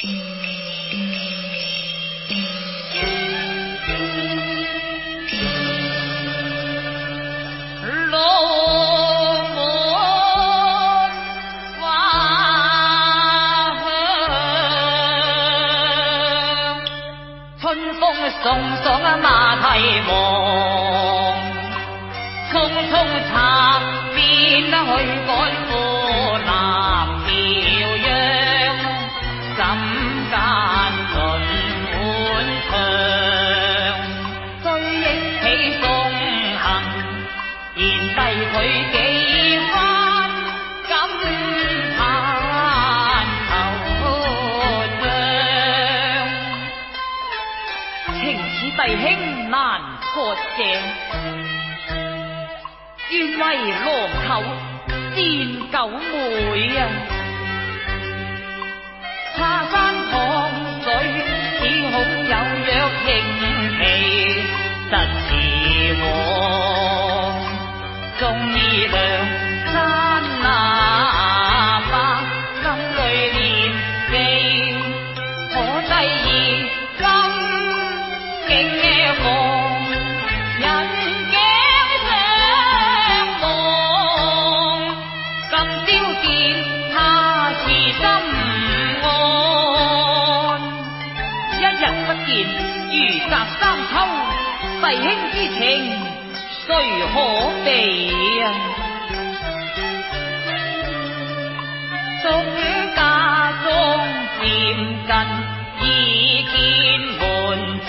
龙门花春风送爽马蹄忙匆匆擦边去赶间轮满长追忆起送行贤帝佢几番咁叹头开情似弟兄难割舍愿为浪头战九妹啊。他山同。杀三秋，弟兄之情谁可比啊？众家中渐近，已见门墙。